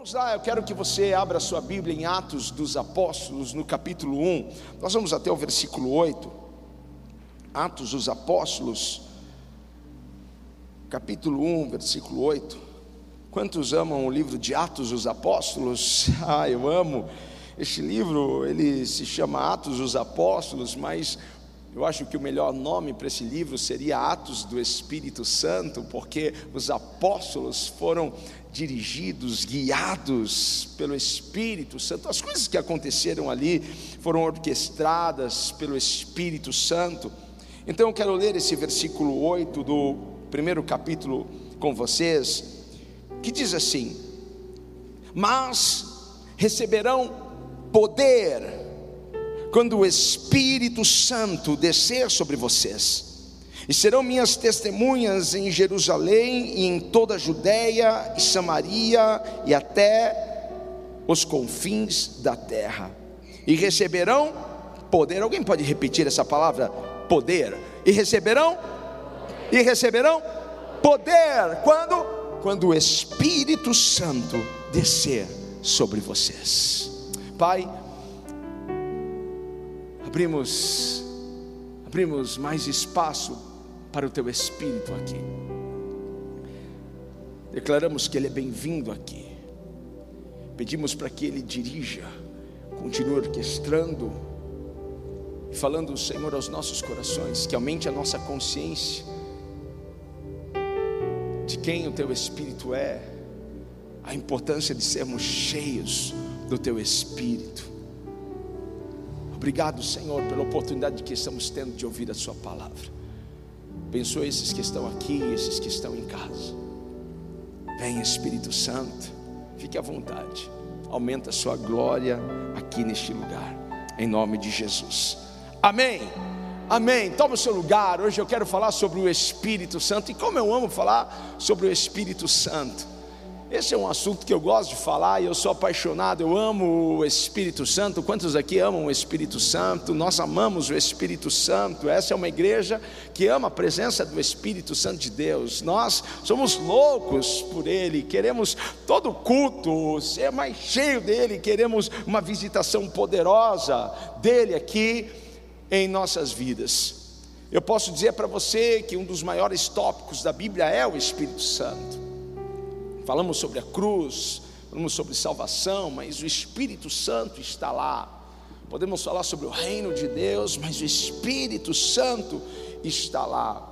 Vamos lá, eu quero que você abra sua Bíblia em Atos dos Apóstolos, no capítulo 1. Nós vamos até o versículo 8. Atos dos Apóstolos, capítulo 1, versículo 8. Quantos amam o livro de Atos dos Apóstolos? Ah, eu amo. Este livro, ele se chama Atos dos Apóstolos, mas eu acho que o melhor nome para esse livro seria Atos do Espírito Santo, porque os apóstolos foram dirigidos, guiados pelo Espírito Santo. As coisas que aconteceram ali foram orquestradas pelo Espírito Santo. Então eu quero ler esse versículo 8 do primeiro capítulo com vocês, que diz assim: Mas receberão poder quando o Espírito Santo descer sobre vocês, e serão minhas testemunhas em Jerusalém e em toda a Judéia e Samaria e até os confins da terra. E receberão poder. Alguém pode repetir essa palavra? Poder. E receberão? E receberão poder. Quando? Quando o Espírito Santo descer sobre vocês. Pai, abrimos abrimos mais espaço para o teu espírito aqui. Declaramos que ele é bem-vindo aqui. Pedimos para que ele dirija, continue orquestrando falando, Senhor, aos nossos corações, que aumente a nossa consciência de quem o teu espírito é, a importância de sermos cheios do teu espírito Obrigado, Senhor, pela oportunidade que estamos tendo de ouvir a Sua palavra. Abençoe esses que estão aqui, esses que estão em casa. Vem, Espírito Santo, fique à vontade. Aumenta a Sua glória aqui neste lugar, em nome de Jesus. Amém. Amém. Toma o seu lugar. Hoje eu quero falar sobre o Espírito Santo. E como eu amo falar sobre o Espírito Santo. Esse é um assunto que eu gosto de falar e eu sou apaixonado, eu amo o Espírito Santo. Quantos aqui amam o Espírito Santo? Nós amamos o Espírito Santo. Essa é uma igreja que ama a presença do Espírito Santo de Deus. Nós somos loucos por Ele, queremos todo culto ser mais cheio dele, queremos uma visitação poderosa dele aqui em nossas vidas. Eu posso dizer para você que um dos maiores tópicos da Bíblia é o Espírito Santo. Falamos sobre a cruz, falamos sobre salvação, mas o Espírito Santo está lá. Podemos falar sobre o reino de Deus, mas o Espírito Santo está lá.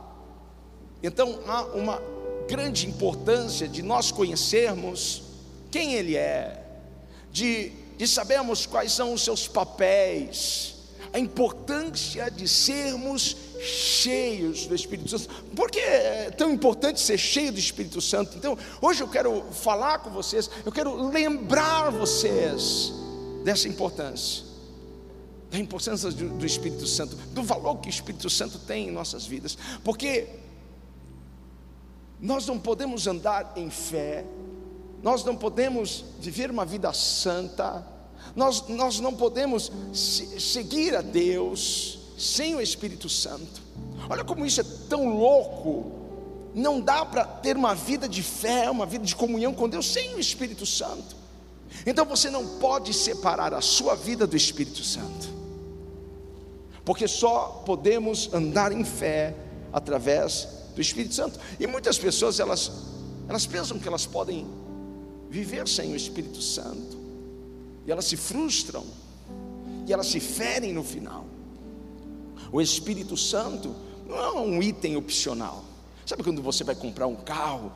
Então há uma grande importância de nós conhecermos quem Ele é, de, de sabermos quais são os seus papéis, a importância de sermos cheios do Espírito Santo. Por que é tão importante ser cheio do Espírito Santo? Então, hoje eu quero falar com vocês, eu quero lembrar vocês dessa importância, da importância do, Espírito Santo, do valor que o Espírito Santo tem em nossas vidas, porque nós não podemos andar em fé, nós não podemos viver uma vida santa, nós, nós não podemos seguir a Deus, sem o Espírito Santo. Olha como isso é tão louco. Não dá para ter uma vida de fé, uma vida de comunhão com Deus sem o Espírito Santo. Então você não pode separar a sua vida do Espírito Santo. Porque só podemos andar em fé através do Espírito Santo. E muitas pessoas elas elas pensam que elas podem viver sem o Espírito Santo. E elas se frustram. E elas se ferem no final. O Espírito Santo não é um item opcional. Sabe quando você vai comprar um carro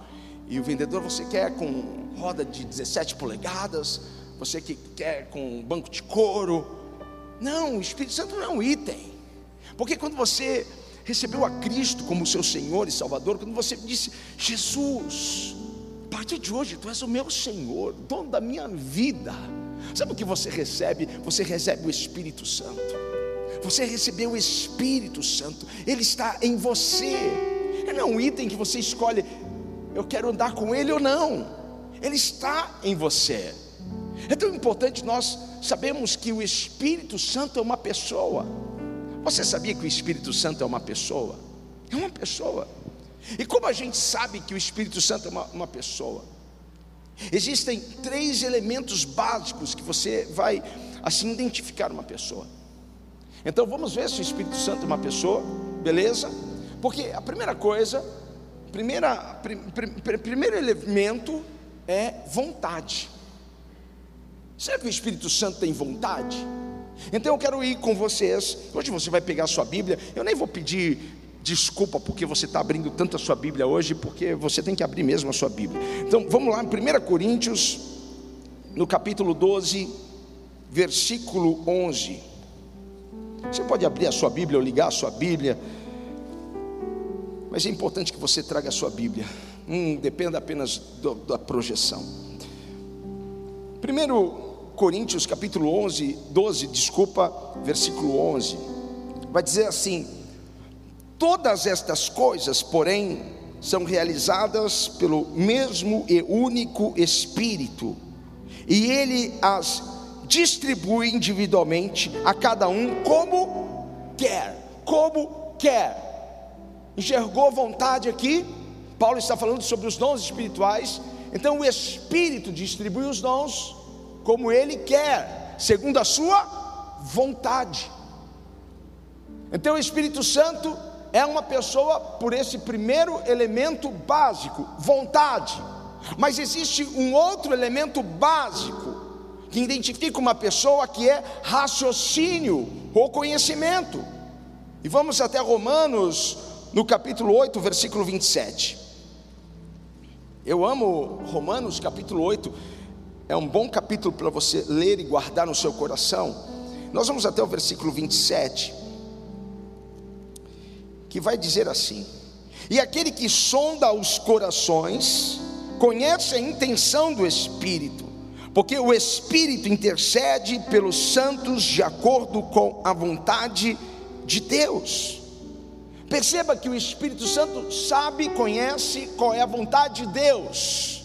e o vendedor você quer com roda de 17 polegadas, você que quer com banco de couro? Não, o Espírito Santo não é um item. Porque quando você recebeu a Cristo como seu Senhor e Salvador, quando você disse, Jesus, a partir de hoje tu és o meu Senhor, dono da minha vida. Sabe o que você recebe? Você recebe o Espírito Santo. Você recebeu o Espírito Santo, ele está em você. Ele não é um item que você escolhe, eu quero andar com ele ou não. Ele está em você. É tão importante nós sabemos que o Espírito Santo é uma pessoa. Você sabia que o Espírito Santo é uma pessoa? É uma pessoa. E como a gente sabe que o Espírito Santo é uma, uma pessoa? Existem três elementos básicos que você vai assim identificar uma pessoa. Então vamos ver se o Espírito Santo é uma pessoa, beleza? Porque a primeira coisa, primeira, prim, prim, primeiro elemento é vontade. Será que o Espírito Santo tem vontade? Então eu quero ir com vocês. Hoje você vai pegar a sua Bíblia. Eu nem vou pedir desculpa porque você está abrindo tanto a sua Bíblia hoje, porque você tem que abrir mesmo a sua Bíblia. Então vamos lá, em 1 Coríntios, no capítulo 12, versículo 11. Você pode abrir a sua Bíblia ou ligar a sua Bíblia, mas é importante que você traga a sua Bíblia, não dependa apenas do, da projeção. 1 Coríntios capítulo 11, 12, desculpa, versículo 11, vai dizer assim: Todas estas coisas, porém, são realizadas pelo mesmo e único Espírito, e Ele as distribui individualmente a cada um como quer, como quer. Enxergou vontade aqui? Paulo está falando sobre os dons espirituais. Então o Espírito distribui os dons como ele quer, segundo a sua vontade. Então o Espírito Santo é uma pessoa por esse primeiro elemento básico, vontade. Mas existe um outro elemento básico que identifica uma pessoa que é raciocínio ou conhecimento. E vamos até Romanos, no capítulo 8, versículo 27. Eu amo Romanos, capítulo 8, é um bom capítulo para você ler e guardar no seu coração. Nós vamos até o versículo 27 que vai dizer assim: E aquele que sonda os corações, conhece a intenção do Espírito, porque o Espírito intercede pelos santos de acordo com a vontade de Deus. Perceba que o Espírito Santo sabe, conhece qual é a vontade de Deus.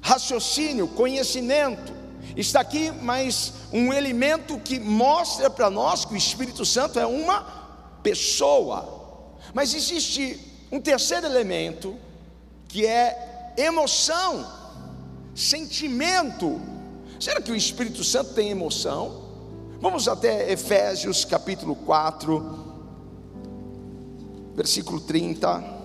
Raciocínio, conhecimento. Está aqui mais um elemento que mostra para nós que o Espírito Santo é uma pessoa. Mas existe um terceiro elemento, que é emoção, sentimento. Será que o Espírito Santo tem emoção? Vamos até Efésios capítulo 4, versículo 30.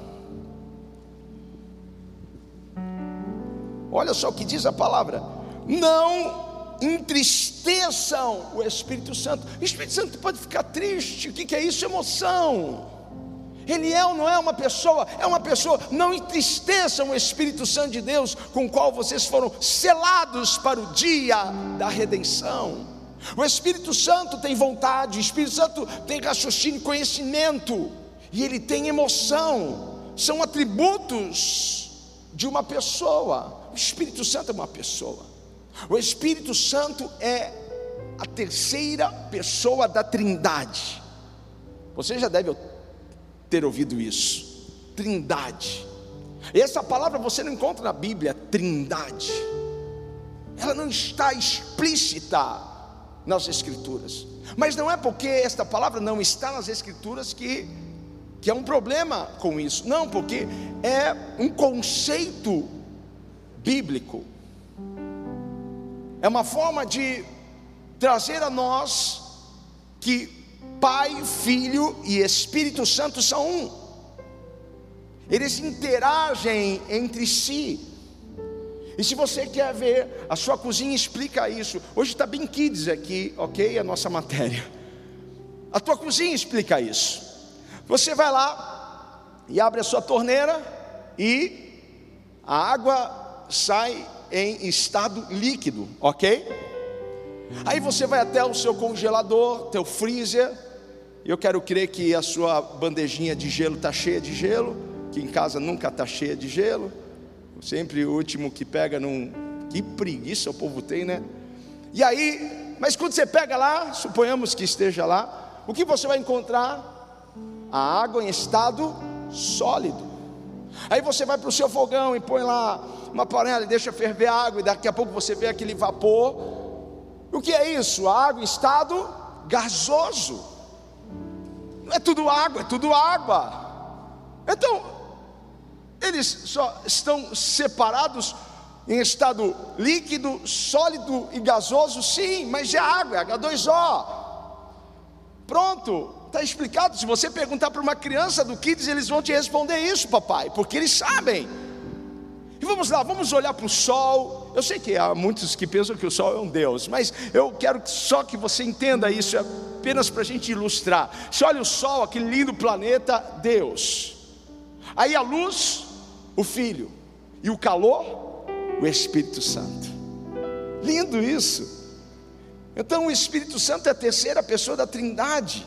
Olha só o que diz a palavra: não entristeçam o Espírito Santo. O Espírito Santo pode ficar triste, o que é isso? Emoção. Ele é ou não é uma pessoa? É uma pessoa. Não entristeçam o Espírito Santo de Deus, com o qual vocês foram selados para o dia da redenção. O Espírito Santo tem vontade, o Espírito Santo tem raciocínio, conhecimento, e ele tem emoção. São atributos de uma pessoa. O Espírito Santo é uma pessoa. O Espírito Santo é a terceira pessoa da Trindade. Você já deve ter ouvido isso. Trindade. Essa palavra você não encontra na Bíblia, trindade. Ela não está explícita nas Escrituras. Mas não é porque esta palavra não está nas Escrituras que, que é um problema com isso. Não, porque é um conceito bíblico. É uma forma de trazer a nós que Pai, Filho e Espírito Santo são um. Eles interagem entre si. E se você quer ver, a sua cozinha explica isso. Hoje está bem kids aqui, ok? A nossa matéria. A tua cozinha explica isso. Você vai lá e abre a sua torneira e a água sai em estado líquido, ok? Aí você vai até o seu congelador, teu freezer, eu quero crer que a sua bandejinha de gelo está cheia de gelo, que em casa nunca está cheia de gelo. Sempre o último que pega num. Que preguiça o povo tem, né? E aí, mas quando você pega lá, suponhamos que esteja lá, o que você vai encontrar? A água em estado sólido. Aí você vai para o seu fogão e põe lá uma panela e deixa ferver a água, e daqui a pouco você vê aquele vapor. O que é isso? A água em estado gasoso. É tudo água, é tudo água. Então, eles só estão separados em estado líquido, sólido e gasoso? Sim, mas é água, é H2O. Pronto, está explicado. Se você perguntar para uma criança do Kids, eles vão te responder isso, papai, porque eles sabem. Vamos lá, vamos olhar para o sol. Eu sei que há muitos que pensam que o sol é um Deus, mas eu quero só que você entenda isso, é apenas para a gente ilustrar. Se olha o sol, aquele lindo planeta, Deus. Aí a luz, o Filho. E o calor, o Espírito Santo. Lindo isso. Então o Espírito Santo é a terceira pessoa da Trindade.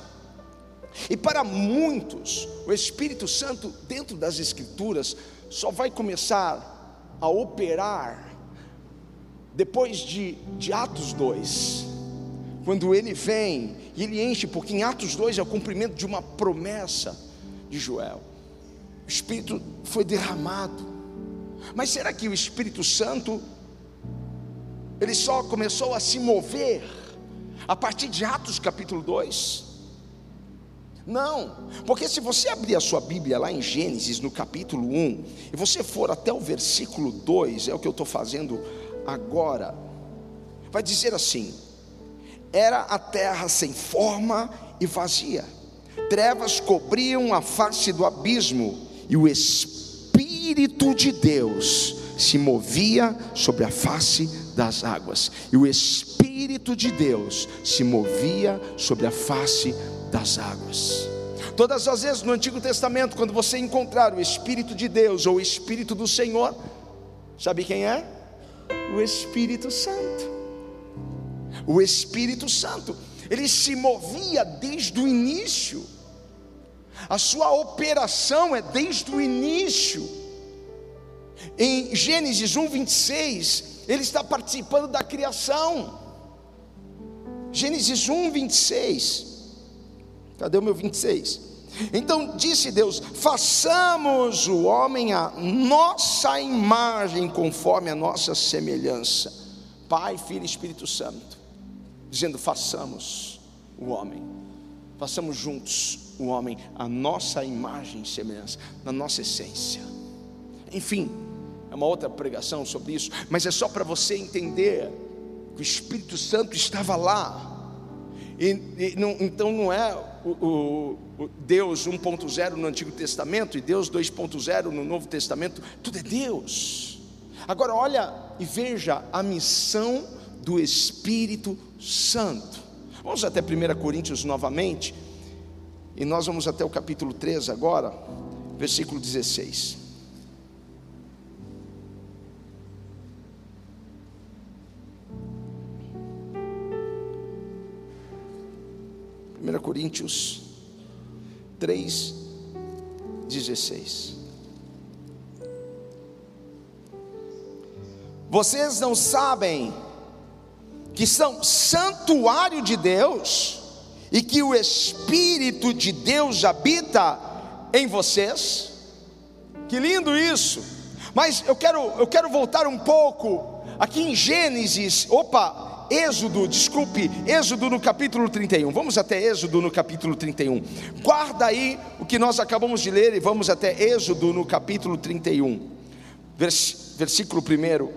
E para muitos, o Espírito Santo, dentro das Escrituras, só vai começar a operar depois de, de Atos 2, quando ele vem e ele enche, porque em Atos 2 é o cumprimento de uma promessa de Joel. O Espírito foi derramado. Mas será que o Espírito Santo ele só começou a se mover a partir de Atos capítulo 2? Não, porque se você abrir a sua Bíblia lá em Gênesis, no capítulo 1, e você for até o versículo 2, é o que eu estou fazendo agora, vai dizer assim: Era a terra sem forma e vazia, trevas cobriam a face do abismo, e o Espírito de Deus se movia sobre a face das águas, e o Espírito de Deus se movia sobre a face das águas. Todas as vezes no Antigo Testamento, quando você encontrar o Espírito de Deus ou o Espírito do Senhor, sabe quem é? O Espírito Santo. O Espírito Santo, ele se movia desde o início, a sua operação é desde o início. Em Gênesis 1, 26, ele está participando da criação. Gênesis 1, 26. Cadê o meu 26? Então disse Deus: façamos o homem a nossa imagem, conforme a nossa semelhança. Pai, Filho e Espírito Santo, dizendo: façamos o homem, façamos juntos o homem, a nossa imagem e semelhança, na nossa essência. Enfim, é uma outra pregação sobre isso, mas é só para você entender que o Espírito Santo estava lá. E, e não, então não é o, o, Deus 1.0 no Antigo Testamento e Deus 2.0 no Novo Testamento, tudo é Deus. Agora olha e veja a missão do Espírito Santo. Vamos até 1 Coríntios novamente, e nós vamos até o capítulo 3 agora, versículo 16. 1 Coríntios 3, 16. Vocês não sabem que são santuário de Deus e que o Espírito de Deus habita em vocês? Que lindo isso! Mas eu quero, eu quero voltar um pouco aqui em Gênesis. Opa, Êxodo, desculpe, Êxodo no capítulo 31. Vamos até Êxodo no capítulo 31. Guarda aí o que nós acabamos de ler e vamos até Êxodo no capítulo 31. Vers, versículo 1.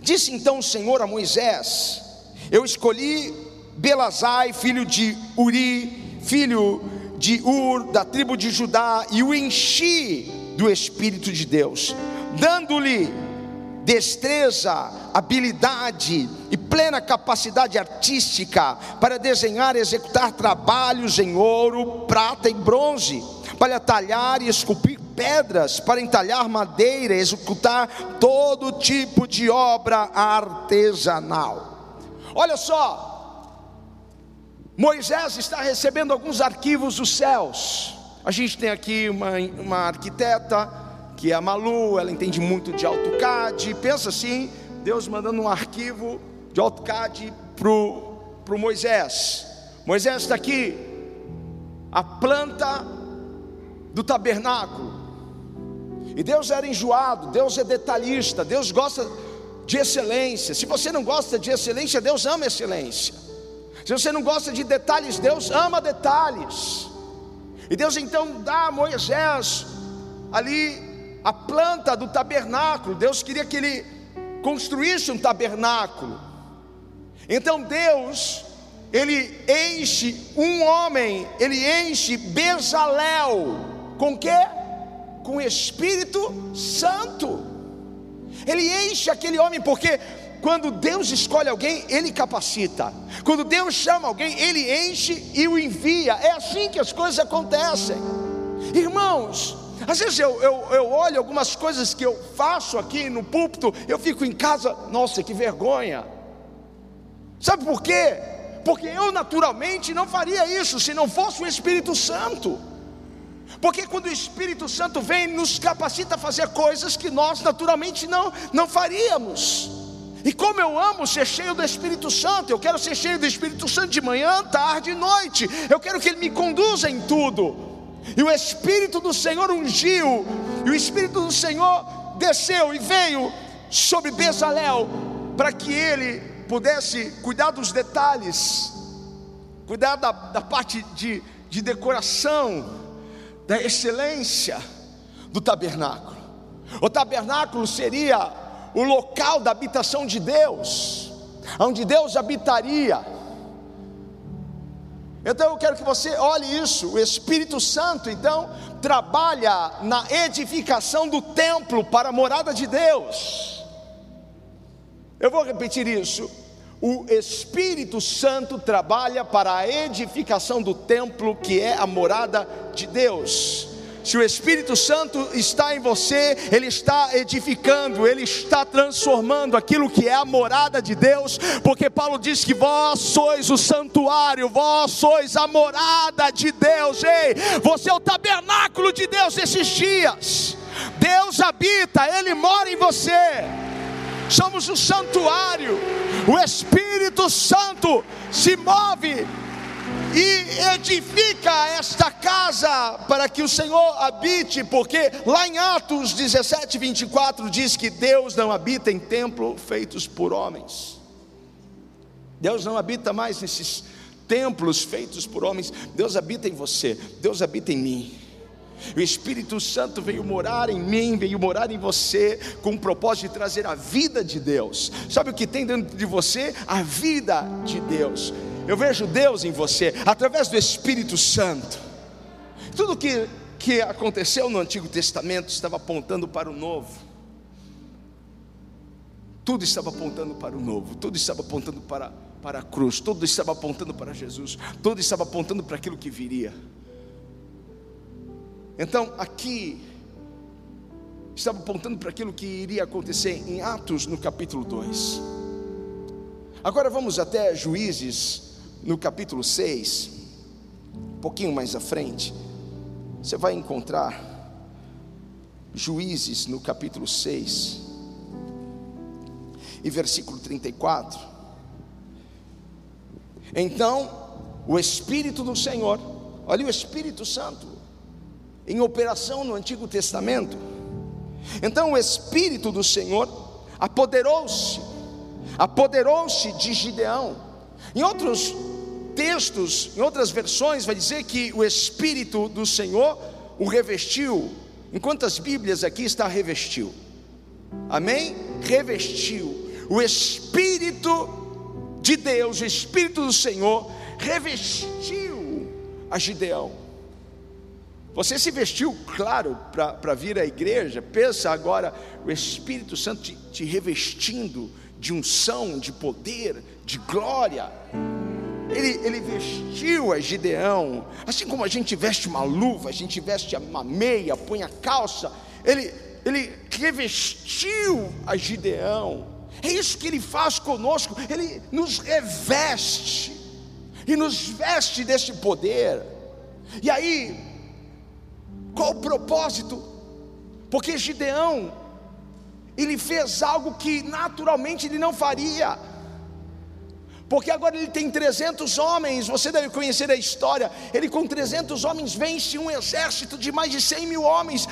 Disse então o Senhor a Moisés: Eu escolhi Belazai, filho de Uri, filho de Ur, da tribo de Judá, e o enchi do Espírito de Deus, dando-lhe destreza, habilidade e plena capacidade artística para desenhar e executar trabalhos em ouro, prata e bronze, para talhar e esculpir pedras, para entalhar madeira, executar todo tipo de obra artesanal. Olha só, Moisés está recebendo alguns arquivos dos céus. A gente tem aqui uma, uma arquiteta, que é a Malu, ela entende muito de AutoCAD. Pensa assim, Deus mandando um arquivo de AutoCAD para o Moisés. Moisés está aqui, a planta do tabernáculo. E Deus era enjoado, Deus é detalhista, Deus gosta de excelência. Se você não gosta de excelência, Deus ama excelência. Se você não gosta de detalhes, Deus ama detalhes. E Deus então dá a Moisés ali a planta do tabernáculo. Deus queria que ele construísse um tabernáculo. Então Deus, ele enche um homem, ele enche Bezalel com quê? Com o Espírito Santo. Ele enche aquele homem porque quando Deus escolhe alguém, Ele capacita. Quando Deus chama alguém, Ele enche e o envia. É assim que as coisas acontecem. Irmãos, às vezes eu, eu, eu olho algumas coisas que eu faço aqui no púlpito, eu fico em casa, nossa, que vergonha. Sabe por quê? Porque eu naturalmente não faria isso se não fosse o Espírito Santo. Porque quando o Espírito Santo vem, nos capacita a fazer coisas que nós naturalmente não, não faríamos. E como eu amo ser cheio do Espírito Santo, eu quero ser cheio do Espírito Santo de manhã, tarde e noite. Eu quero que Ele me conduza em tudo. E o Espírito do Senhor ungiu, e o Espírito do Senhor desceu e veio sobre Bezalel, para que ele pudesse cuidar dos detalhes, cuidar da, da parte de, de decoração, da excelência do tabernáculo. O tabernáculo seria o local da habitação de Deus, onde Deus habitaria. Então eu quero que você olhe isso. O Espírito Santo, então, trabalha na edificação do templo para a morada de Deus. Eu vou repetir isso. O Espírito Santo trabalha para a edificação do templo que é a morada de Deus. Se o Espírito Santo está em você, ele está edificando, ele está transformando aquilo que é a morada de Deus, porque Paulo diz que vós sois o santuário, vós sois a morada de Deus. Ei, você é o tabernáculo de Deus esses dias. Deus habita, ele mora em você. Somos o santuário. O Espírito Santo se move e edifica esta casa para que o Senhor habite, porque lá em Atos 17, 24 diz que Deus não habita em templos feitos por homens. Deus não habita mais nesses templos feitos por homens, Deus habita em você, Deus habita em mim. O Espírito Santo veio morar em mim, veio morar em você, com o propósito de trazer a vida de Deus. Sabe o que tem dentro de você? A vida de Deus. Eu vejo Deus em você através do Espírito Santo. Tudo que, que aconteceu no Antigo Testamento estava apontando para o Novo. Tudo estava apontando para o novo, tudo estava apontando para, para a cruz, tudo estava apontando para Jesus, tudo estava apontando para aquilo que viria. Então, aqui, estava apontando para aquilo que iria acontecer em Atos, no capítulo 2. Agora vamos até Juízes, no capítulo 6, um pouquinho mais à frente, você vai encontrar Juízes no capítulo 6, e versículo 34. Então, o Espírito do Senhor, olha o Espírito Santo, em operação no Antigo Testamento. Então, o Espírito do Senhor apoderou-se, apoderou-se de Gideão. Em outros textos, em outras versões, vai dizer que o Espírito do Senhor o revestiu. Em quantas Bíblias aqui está revestiu? Amém? Revestiu. O Espírito de Deus, o Espírito do Senhor, revestiu a Gideão. Você se vestiu, claro, para vir à igreja. Pensa agora o Espírito Santo te, te revestindo de unção, de poder, de glória. Ele, ele vestiu a Gideão, assim como a gente veste uma luva, a gente veste uma meia, põe a calça, ele, ele revestiu a Gideão, é isso que ele faz conosco, ele nos reveste, e nos veste desse poder, e aí, qual o propósito? Porque Gideão, ele fez algo que naturalmente ele não faria, porque agora ele tem 300 homens, você deve conhecer a história. Ele com 300 homens vence um exército de mais de 100 mil homens.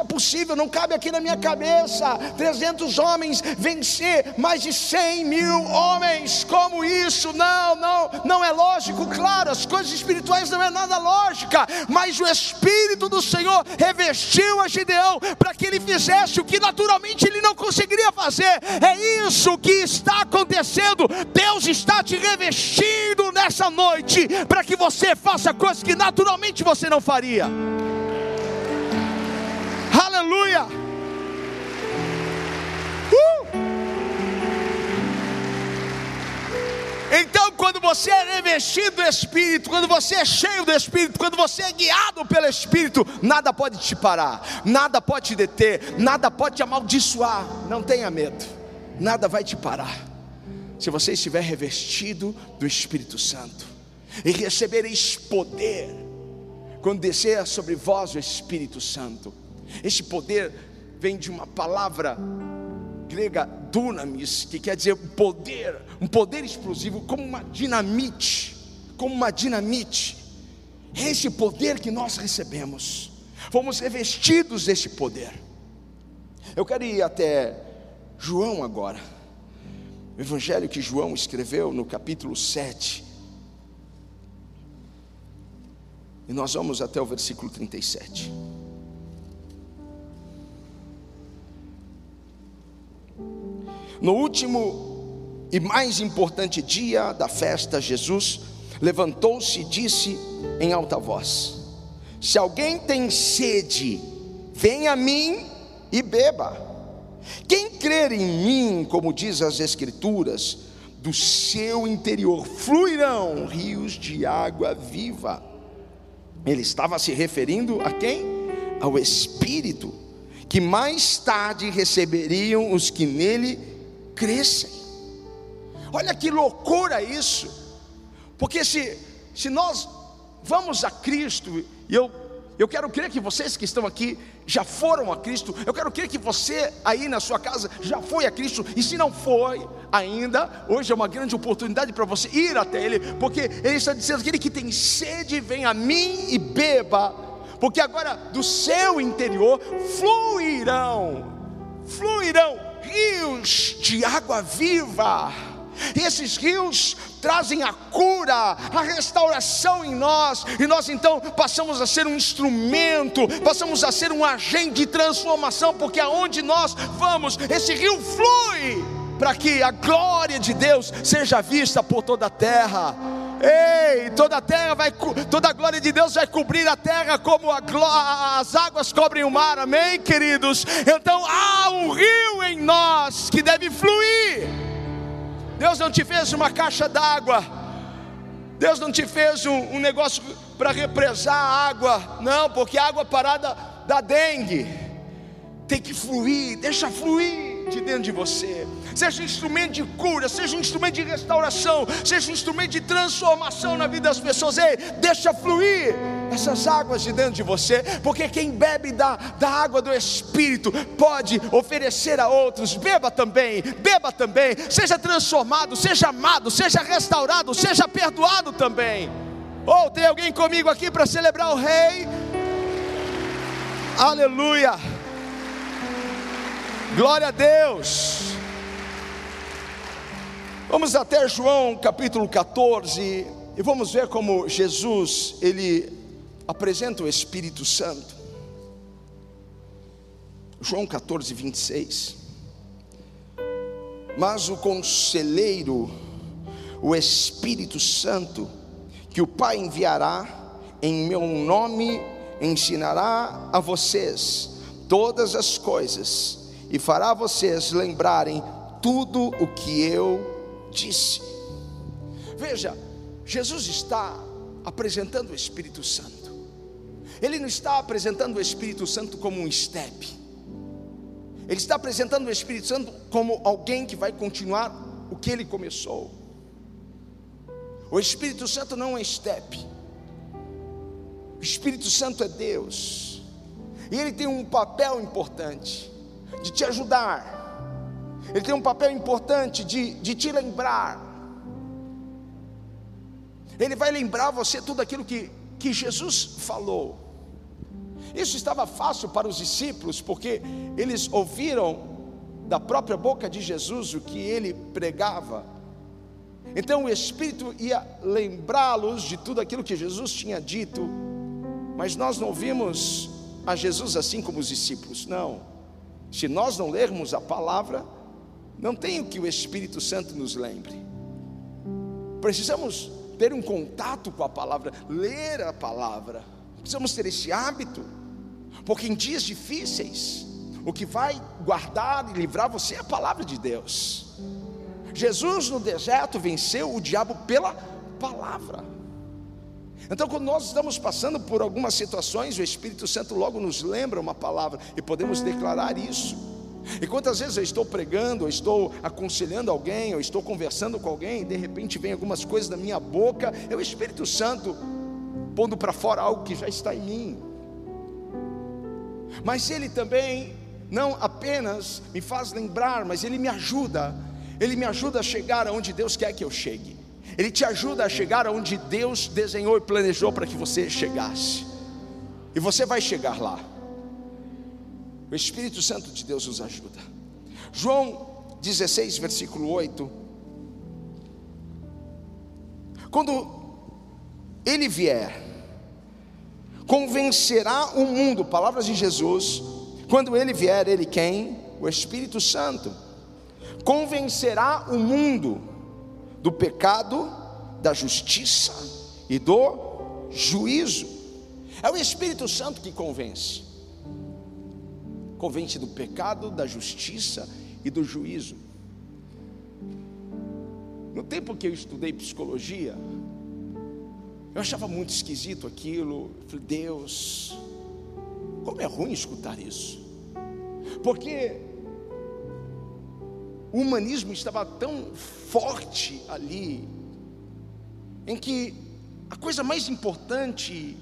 É possível, não cabe aqui na minha cabeça. 300 homens vencer mais de 100 mil homens, como isso? Não, não, não é lógico, claro, as coisas espirituais não é nada lógica, mas o Espírito do Senhor revestiu a Gideão para que ele fizesse o que naturalmente ele não conseguiria fazer. É isso que está acontecendo. Deus está te revestindo nessa noite para que você faça coisas que naturalmente você não faria. Então, quando você é revestido do Espírito, quando você é cheio do Espírito, quando você é guiado pelo Espírito, nada pode te parar, nada pode te deter, nada pode te amaldiçoar. Não tenha medo, nada vai te parar. Se você estiver revestido do Espírito Santo e recebereis poder, quando descer sobre vós o Espírito Santo, este poder vem de uma palavra grega dunamis, que quer dizer poder, um poder explosivo, como uma dinamite, como uma dinamite. É esse poder que nós recebemos. Fomos revestidos deste poder. Eu quero ir até João agora. O evangelho que João escreveu no capítulo 7. E nós vamos até o versículo 37. No último e mais importante dia da festa, Jesus levantou-se e disse em alta voz: Se alguém tem sede, venha a mim e beba. Quem crer em mim, como diz as Escrituras, do seu interior fluirão rios de água viva. Ele estava se referindo a quem? Ao Espírito, que mais tarde receberiam os que nele crescem. Olha que loucura isso, porque se, se nós vamos a Cristo, e eu, eu quero crer que vocês que estão aqui já foram a Cristo, eu quero crer que você aí na sua casa já foi a Cristo, e se não foi ainda, hoje é uma grande oportunidade para você ir até Ele, porque Ele está dizendo: aquele que tem sede, vem a mim e beba, porque agora do seu interior fluirão, fluirão rios de água viva. E esses rios trazem a cura, a restauração em nós, e nós então passamos a ser um instrumento, passamos a ser um agente de transformação, porque aonde nós vamos, esse rio flui para que a glória de Deus seja vista por toda a terra. Ei, toda a terra vai, toda a glória de Deus vai cobrir a terra como a, as águas cobrem o mar, amém, queridos? Então há um rio em nós que deve fluir. Deus não te fez uma caixa d'água, Deus não te fez um, um negócio para represar a água, não, porque a água parada dá dengue, tem que fluir, deixa fluir de dentro de você. Seja um instrumento de cura, seja um instrumento de restauração, seja um instrumento de transformação na vida das pessoas. Ei, deixa fluir essas águas de dentro de você, porque quem bebe da, da água do Espírito pode oferecer a outros. Beba também, beba também. Seja transformado, seja amado, seja restaurado, seja perdoado também. Ou oh, tem alguém comigo aqui para celebrar o Rei? Aleluia. Glória a Deus. Vamos até João capítulo 14 e vamos ver como Jesus ele apresenta o Espírito Santo. João 14, 26. Mas o conselheiro, o Espírito Santo, que o Pai enviará em meu nome, ensinará a vocês todas as coisas e fará vocês lembrarem tudo o que eu disse. Veja, Jesus está apresentando o Espírito Santo. Ele não está apresentando o Espírito Santo como um step. Ele está apresentando o Espírito Santo como alguém que vai continuar o que ele começou. O Espírito Santo não é step. O Espírito Santo é Deus. E ele tem um papel importante de te ajudar, ele tem um papel importante de, de te lembrar. Ele vai lembrar você tudo aquilo que, que Jesus falou. Isso estava fácil para os discípulos, porque eles ouviram da própria boca de Jesus o que ele pregava. Então o Espírito ia lembrá-los de tudo aquilo que Jesus tinha dito, mas nós não vimos a Jesus assim como os discípulos, não. Se nós não lermos a palavra, não tem o que o Espírito Santo nos lembre. Precisamos ter um contato com a palavra, ler a palavra, precisamos ter esse hábito, porque em dias difíceis, o que vai guardar e livrar você é a palavra de Deus. Jesus no deserto venceu o diabo pela palavra. Então, quando nós estamos passando por algumas situações, o Espírito Santo logo nos lembra uma palavra e podemos declarar isso. E quantas vezes eu estou pregando, eu estou aconselhando alguém, eu estou conversando com alguém, e de repente vem algumas coisas na minha boca, é o Espírito Santo pondo para fora algo que já está em mim. Mas ele também não apenas me faz lembrar, mas ele me ajuda, ele me ajuda a chegar aonde Deus quer que eu chegue. Ele te ajuda a chegar aonde Deus desenhou e planejou para que você chegasse. E você vai chegar lá. O Espírito Santo de Deus nos ajuda. João 16, versículo 8. Quando ele vier, convencerá o mundo, palavras de Jesus, quando ele vier, ele quem? O Espírito Santo. Convencerá o mundo do pecado, da justiça e do juízo. É o Espírito Santo que convence. Convence do pecado, da justiça e do juízo. No tempo que eu estudei psicologia, eu achava muito esquisito aquilo. Eu falei, Deus, como é ruim escutar isso. Porque o humanismo estava tão forte ali, em que a coisa mais importante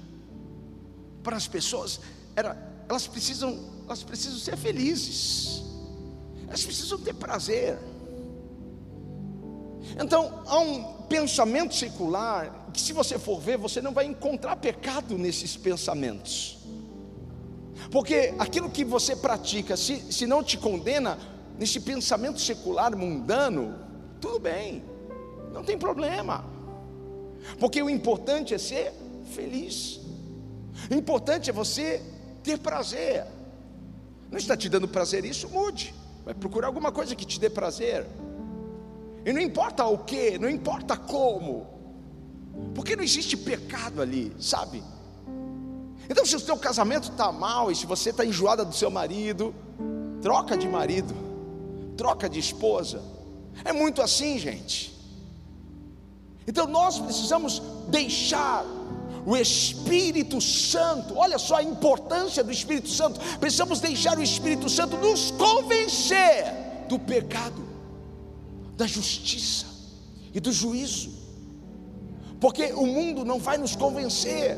para as pessoas era elas precisam, elas precisam ser felizes. Elas precisam ter prazer. Então, há um pensamento secular que se você for ver, você não vai encontrar pecado nesses pensamentos. Porque aquilo que você pratica, se, se não te condena, nesse pensamento secular mundano, tudo bem, não tem problema. Porque o importante é ser feliz. O importante é você ter prazer. Não está te dando prazer isso, mude. Vai procurar alguma coisa que te dê prazer. E não importa o que, não importa como. Porque não existe pecado ali, sabe? Então, se o seu casamento está mal e se você está enjoada do seu marido, troca de marido, troca de esposa. É muito assim, gente. Então, nós precisamos deixar o Espírito Santo, olha só a importância do Espírito Santo. Precisamos deixar o Espírito Santo nos convencer do pecado, da justiça e do juízo, porque o mundo não vai nos convencer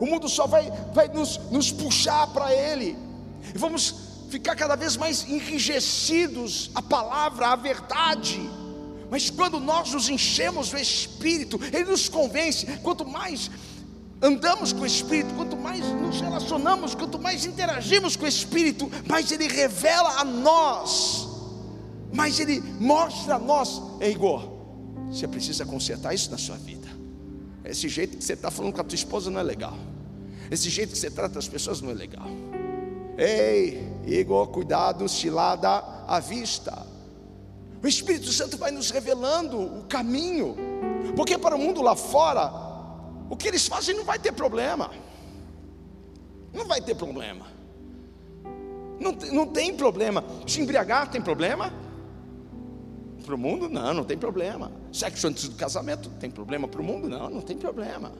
o mundo só vai, vai nos, nos puxar para Ele, e vamos ficar cada vez mais enrijecidos à palavra, à verdade. Mas quando nós nos enchemos do Espírito, Ele nos convence. Quanto mais andamos com o Espírito, quanto mais nos relacionamos, quanto mais interagimos com o Espírito, mais Ele revela a nós, mais Ele mostra a nós. Ei, Igor, você precisa consertar isso na sua vida. Esse jeito que você está falando com a tua esposa não é legal. Esse jeito que você trata as pessoas não é legal. Ei, Igor, cuidado, cilada à vista. O Espírito Santo vai nos revelando o caminho, porque para o mundo lá fora, o que eles fazem não vai ter problema. Não vai ter problema. Não, não tem problema. Se embriagar tem problema? Para o mundo, não, não tem problema. Sexo antes do casamento, tem problema para o mundo? Não, não tem problema.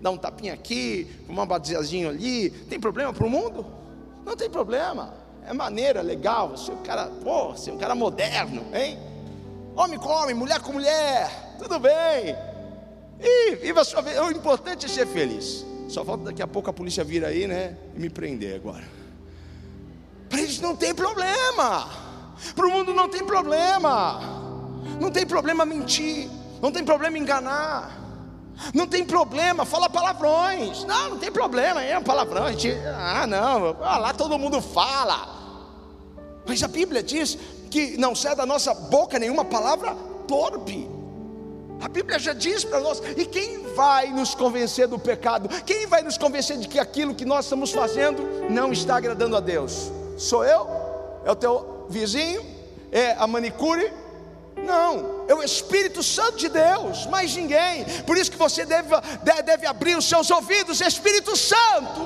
Dá um tapinha aqui, uma baseazinho ali, tem problema para o mundo? Não tem problema. É maneira, legal. Você é um cara, pô, você é um cara moderno, hein? Homem com homem, mulher com mulher, tudo bem. E viva a sua vida. O importante é ser feliz. Só falta daqui a pouco a polícia vir aí, né? E me prender agora. Para eles não tem problema. Para o mundo não tem problema, não tem problema mentir, não tem problema enganar. Não tem problema, fala palavrões. Não, não tem problema, é um palavrão. A gente, ah, não, ah, lá todo mundo fala. Mas a Bíblia diz que não sai da nossa boca nenhuma palavra torpe. A Bíblia já diz para nós, e quem vai nos convencer do pecado? Quem vai nos convencer de que aquilo que nós estamos fazendo não está agradando a Deus? Sou eu? É o teu vizinho? É a manicure? Não, é o Espírito Santo de Deus, mais ninguém. Por isso que você deve, deve abrir os seus ouvidos, Espírito Santo.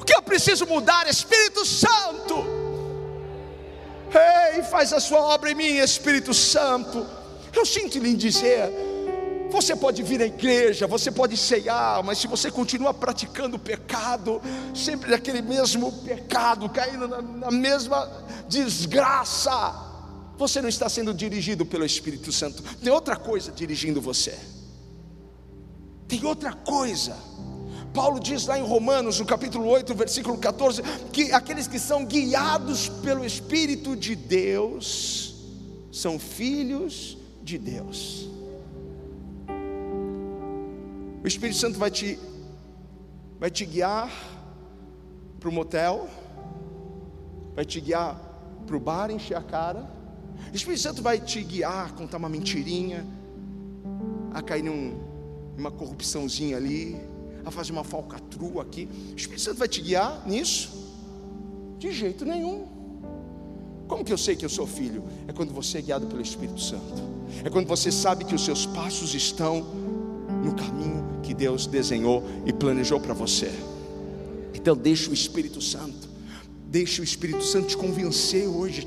O que eu preciso mudar, Espírito Santo? Ei, faz a sua obra em mim, Espírito Santo. Eu sinto lhe dizer, você pode vir à igreja, você pode ceiar, mas se você continua praticando o pecado, sempre aquele mesmo pecado, caindo na, na mesma desgraça, você não está sendo dirigido pelo Espírito Santo. Tem outra coisa dirigindo você. Tem outra coisa. Paulo diz lá em Romanos, no capítulo 8, versículo 14, que aqueles que são guiados pelo Espírito de Deus são filhos de Deus. O Espírito Santo vai te vai te guiar para o motel, vai te guiar para o bar encher a cara, o Espírito Santo vai te guiar contar uma mentirinha, a cair num, numa corrupçãozinha ali, a fazer uma falcatrua aqui. O Espírito Santo vai te guiar nisso? De jeito nenhum. Como que eu sei que eu sou filho? É quando você é guiado pelo Espírito Santo. É quando você sabe que os seus passos estão no caminho que Deus desenhou e planejou para você. Então deixa o Espírito Santo, deixa o Espírito Santo te convencer hoje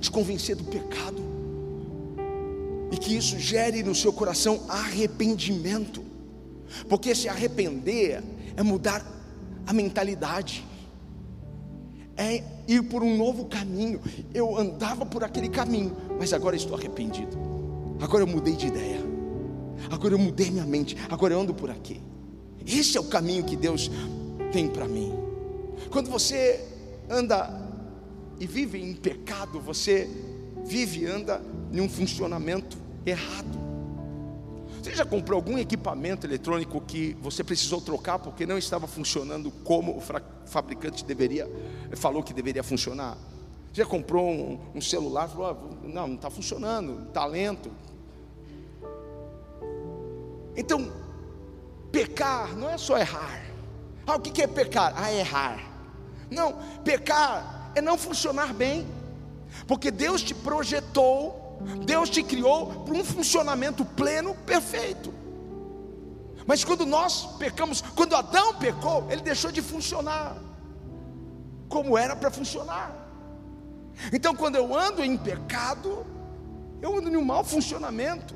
te convencer do pecado, e que isso gere no seu coração arrependimento, porque se arrepender é mudar a mentalidade, é ir por um novo caminho. Eu andava por aquele caminho, mas agora estou arrependido, agora eu mudei de ideia, agora eu mudei minha mente, agora eu ando por aqui. Esse é o caminho que Deus tem para mim. Quando você anda e vive em pecado, você vive e anda em um funcionamento errado. Você já comprou algum equipamento eletrônico que você precisou trocar porque não estava funcionando como o fabricante deveria falou que deveria funcionar? Já comprou um, um celular, falou, ah, não, não está funcionando, talento. Então, pecar não é só errar. Ah, o que é pecar? Ah, errar. Não, pecar é não funcionar bem, porque Deus te projetou, Deus te criou para um funcionamento pleno, perfeito. Mas quando nós pecamos, quando Adão pecou, ele deixou de funcionar como era para funcionar. Então, quando eu ando em pecado, eu ando em um mau funcionamento.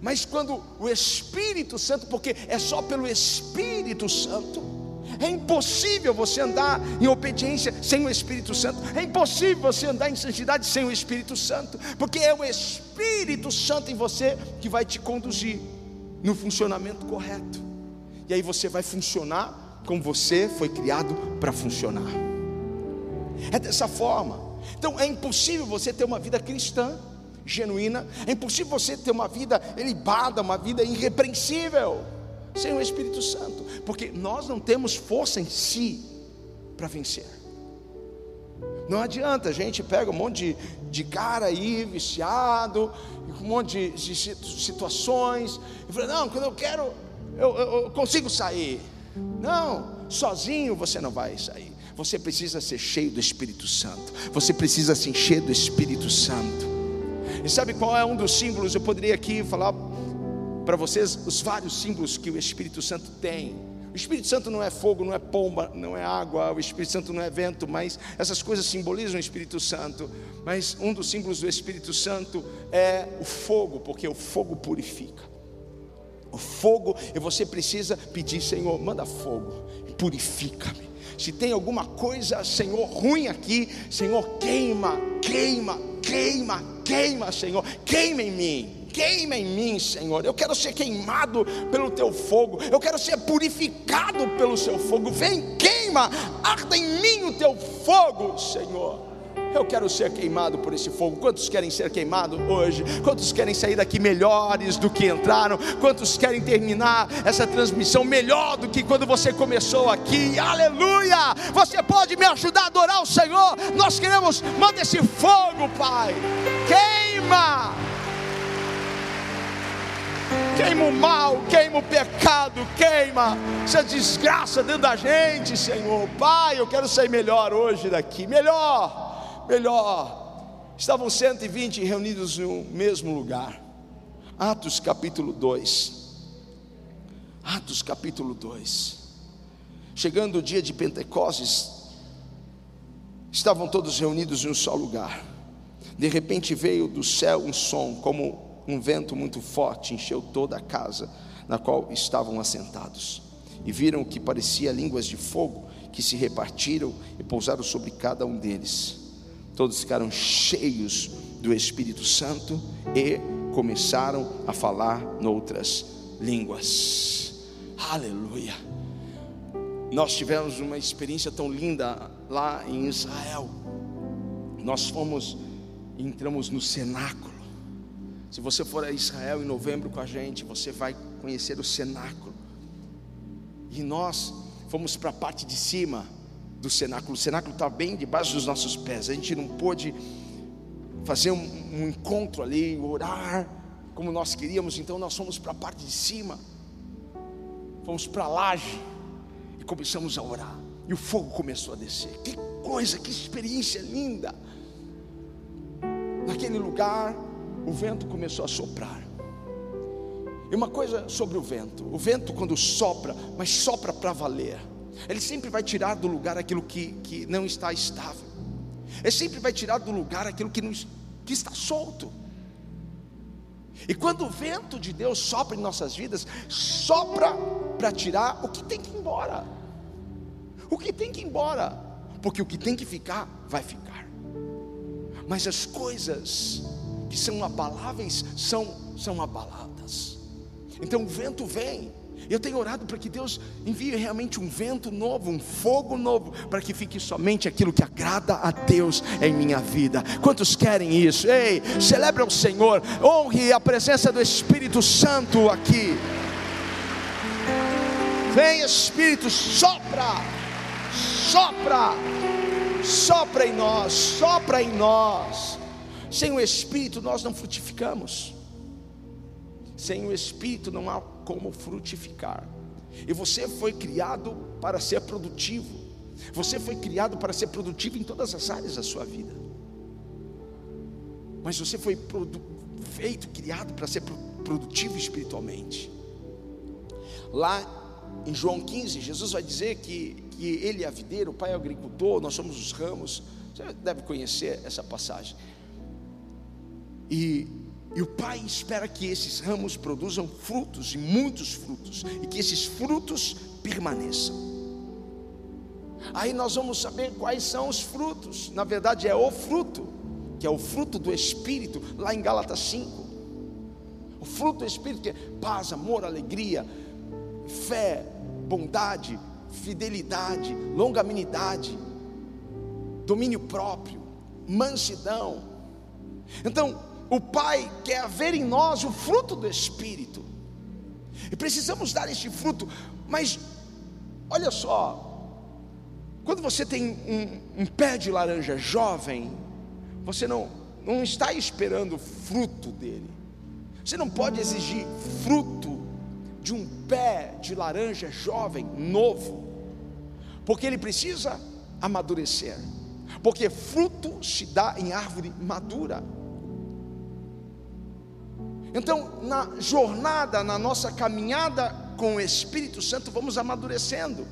Mas quando o Espírito Santo, porque é só pelo Espírito Santo, é impossível você andar em obediência sem o Espírito Santo. É impossível você andar em santidade sem o Espírito Santo, porque é o Espírito Santo em você que vai te conduzir no funcionamento correto. E aí você vai funcionar como você foi criado para funcionar. É dessa forma. Então é impossível você ter uma vida cristã genuína, é impossível você ter uma vida elibada, uma vida irrepreensível sem o Espírito Santo, porque nós não temos força em si para vencer. Não adianta, a gente pega um monte de, de cara aí, viciado, um monte de, de situações, e fala, não, quando eu quero, eu, eu, eu consigo sair. Não, sozinho você não vai sair. Você precisa ser cheio do Espírito Santo. Você precisa se encher do Espírito Santo. E sabe qual é um dos símbolos? Eu poderia aqui falar para vocês os vários símbolos que o Espírito Santo tem. O Espírito Santo não é fogo, não é pomba, não é água, o Espírito Santo não é vento, mas essas coisas simbolizam o Espírito Santo. Mas um dos símbolos do Espírito Santo é o fogo, porque o fogo purifica. O fogo, e você precisa pedir, Senhor, manda fogo, purifica-me. Se tem alguma coisa, Senhor, ruim aqui, Senhor, queima, queima, queima, queima, Senhor, queima em mim queima em mim, Senhor. Eu quero ser queimado pelo teu fogo. Eu quero ser purificado pelo seu fogo. Vem, queima, arda em mim o teu fogo, Senhor. Eu quero ser queimado por esse fogo. Quantos querem ser queimados hoje? Quantos querem sair daqui melhores do que entraram? Quantos querem terminar essa transmissão melhor do que quando você começou aqui? Aleluia! Você pode me ajudar a adorar o Senhor? Nós queremos, manda esse fogo, Pai. Queima! Queima o mal, queima o pecado, queima essa desgraça dentro da gente, Senhor. Pai, eu quero sair melhor hoje daqui, melhor melhor. Estavam 120 reunidos no mesmo lugar. Atos capítulo 2. Atos capítulo 2. Chegando o dia de Pentecostes, estavam todos reunidos em um só lugar. De repente veio do céu um som, como um vento muito forte, encheu toda a casa na qual estavam assentados. E viram que parecia línguas de fogo que se repartiram e pousaram sobre cada um deles todos ficaram cheios do Espírito Santo e começaram a falar noutras línguas. Aleluia. Nós tivemos uma experiência tão linda lá em Israel. Nós fomos, entramos no cenáculo. Se você for a Israel em novembro com a gente, você vai conhecer o cenáculo. E nós fomos para a parte de cima do cenáculo. O cenáculo está bem debaixo dos nossos pés. A gente não pôde fazer um, um encontro ali, orar como nós queríamos. Então nós fomos para a parte de cima, fomos para a laje e começamos a orar. E o fogo começou a descer. Que coisa, que experiência linda! Naquele lugar, o vento começou a soprar. E uma coisa sobre o vento: o vento, quando sopra, mas sopra para valer ele sempre vai tirar do lugar aquilo que, que não está estável. Ele sempre vai tirar do lugar aquilo que, não, que está solto. E quando o vento de Deus sopra em nossas vidas, sopra para tirar o que tem que ir embora. O que tem que ir embora, porque o que tem que ficar, vai ficar. Mas as coisas que são abaláveis são, são abaladas. Então o vento vem, eu tenho orado para que Deus envie realmente um vento novo, um fogo novo, para que fique somente aquilo que agrada a Deus em minha vida. Quantos querem isso? Ei, celebre o Senhor, honre a presença do Espírito Santo aqui. Vem Espírito, sopra, sopra, sopra em nós, sopra em nós. Sem o Espírito nós não frutificamos. Sem o Espírito não há como frutificar. E você foi criado para ser produtivo. Você foi criado para ser produtivo em todas as áreas da sua vida. Mas você foi feito, criado para ser produtivo espiritualmente. Lá em João 15, Jesus vai dizer que, que ele é a videira, o pai é o agricultor, nós somos os ramos. Você deve conhecer essa passagem. E e o Pai espera que esses ramos produzam frutos, e muitos frutos, e que esses frutos permaneçam. Aí nós vamos saber quais são os frutos. Na verdade, é o fruto, que é o fruto do Espírito, lá em Gálatas 5. O fruto do Espírito que é paz, amor, alegria, fé, bondade, fidelidade, longanimidade, domínio próprio, mansidão. Então, o Pai quer ver em nós o fruto do Espírito. E precisamos dar este fruto. Mas, olha só, quando você tem um, um pé de laranja jovem, você não, não está esperando fruto dele. Você não pode exigir fruto de um pé de laranja jovem, novo, porque ele precisa amadurecer. Porque fruto se dá em árvore madura. Então, na jornada, na nossa caminhada com o Espírito Santo, vamos amadurecendo.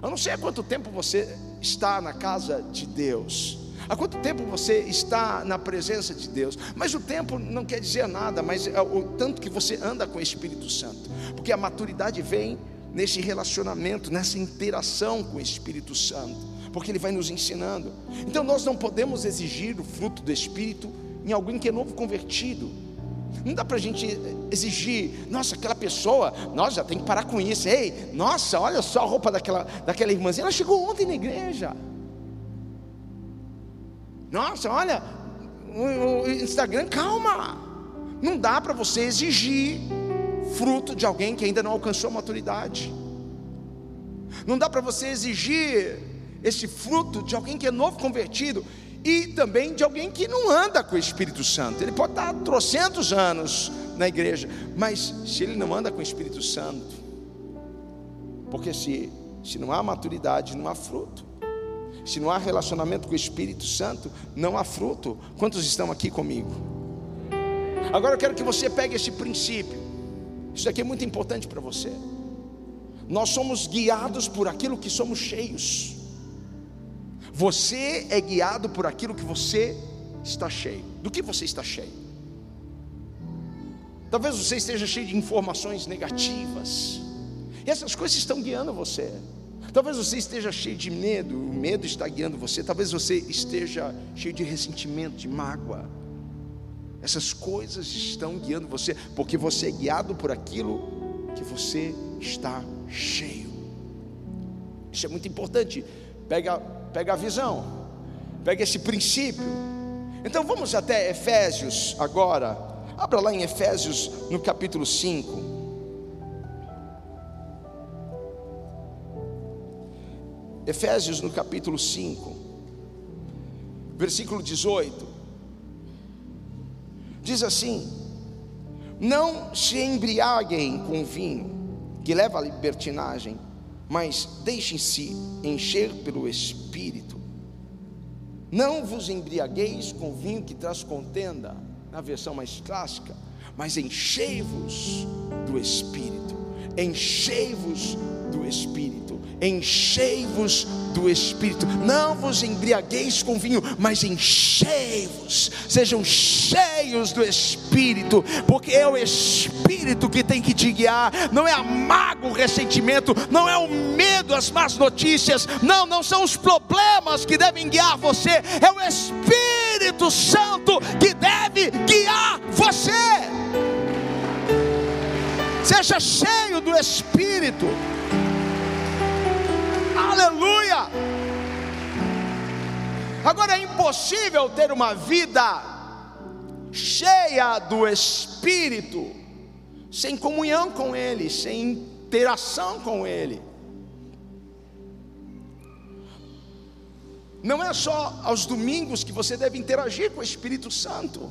Eu não sei há quanto tempo você está na casa de Deus. Há quanto tempo você está na presença de Deus? Mas o tempo não quer dizer nada, mas é o tanto que você anda com o Espírito Santo, porque a maturidade vem nesse relacionamento, nessa interação com o Espírito Santo, porque ele vai nos ensinando. Então nós não podemos exigir o fruto do Espírito em alguém que é novo convertido. Não dá para a gente exigir, nossa, aquela pessoa, nós já tem que parar com isso. Ei, nossa, olha só a roupa daquela, daquela irmãzinha, ela chegou ontem na igreja. Nossa, olha, o Instagram, calma. Não dá para você exigir fruto de alguém que ainda não alcançou a maturidade. Não dá para você exigir esse fruto de alguém que é novo convertido e também de alguém que não anda com o Espírito Santo. Ele pode estar trocentos anos na igreja, mas se ele não anda com o Espírito Santo, porque se, se não há maturidade, não há fruto. Se não há relacionamento com o Espírito Santo, não há fruto. Quantos estão aqui comigo? Agora eu quero que você pegue esse princípio. Isso aqui é muito importante para você. Nós somos guiados por aquilo que somos cheios. Você é guiado por aquilo que você está cheio. Do que você está cheio? Talvez você esteja cheio de informações negativas. E essas coisas estão guiando você. Talvez você esteja cheio de medo, o medo está guiando você. Talvez você esteja cheio de ressentimento, de mágoa. Essas coisas estão guiando você, porque você é guiado por aquilo que você está cheio. Isso é muito importante. Pega pega a visão, pega esse princípio. Então vamos até Efésios agora. Abra lá em Efésios no capítulo 5. Efésios no capítulo 5, versículo 18. Diz assim: Não se embriaguem com vinho, que leva à libertinagem mas deixem-se encher pelo Espírito. Não vos embriagueis com vinho que traz contenda, na versão mais clássica, mas enchei-vos do Espírito, enchei-vos do Espírito, enchei-vos do Espírito. Não vos embriagueis com vinho, mas enchei-vos, sejam cheios do Espírito, porque é o Espírito que tem que te guiar, não é a mágoa, o ressentimento, não é o medo, as más notícias, não, não são os problemas que devem guiar você, é o Espírito Santo que deve guiar você. Seja cheio do Espírito. Aleluia! Agora é impossível ter uma vida cheia do Espírito, sem comunhão com Ele, sem interação com Ele. Não é só aos domingos que você deve interagir com o Espírito Santo.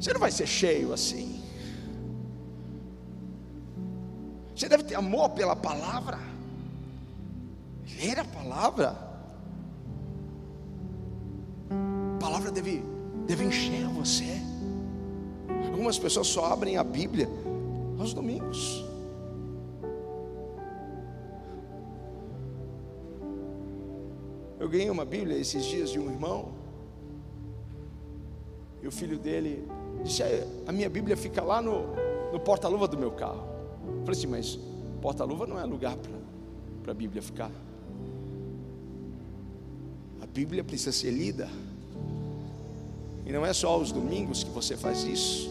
Você não vai ser cheio assim. Você deve ter amor pela palavra, ler a palavra. A palavra deve, deve encher você. Algumas pessoas só abrem a Bíblia aos domingos. Eu ganhei uma Bíblia esses dias de um irmão. E o filho dele disse: A minha Bíblia fica lá no, no porta-luva do meu carro. Falei assim, mas porta-luva não é lugar para a Bíblia ficar. A Bíblia precisa ser lida. E não é só aos domingos que você faz isso.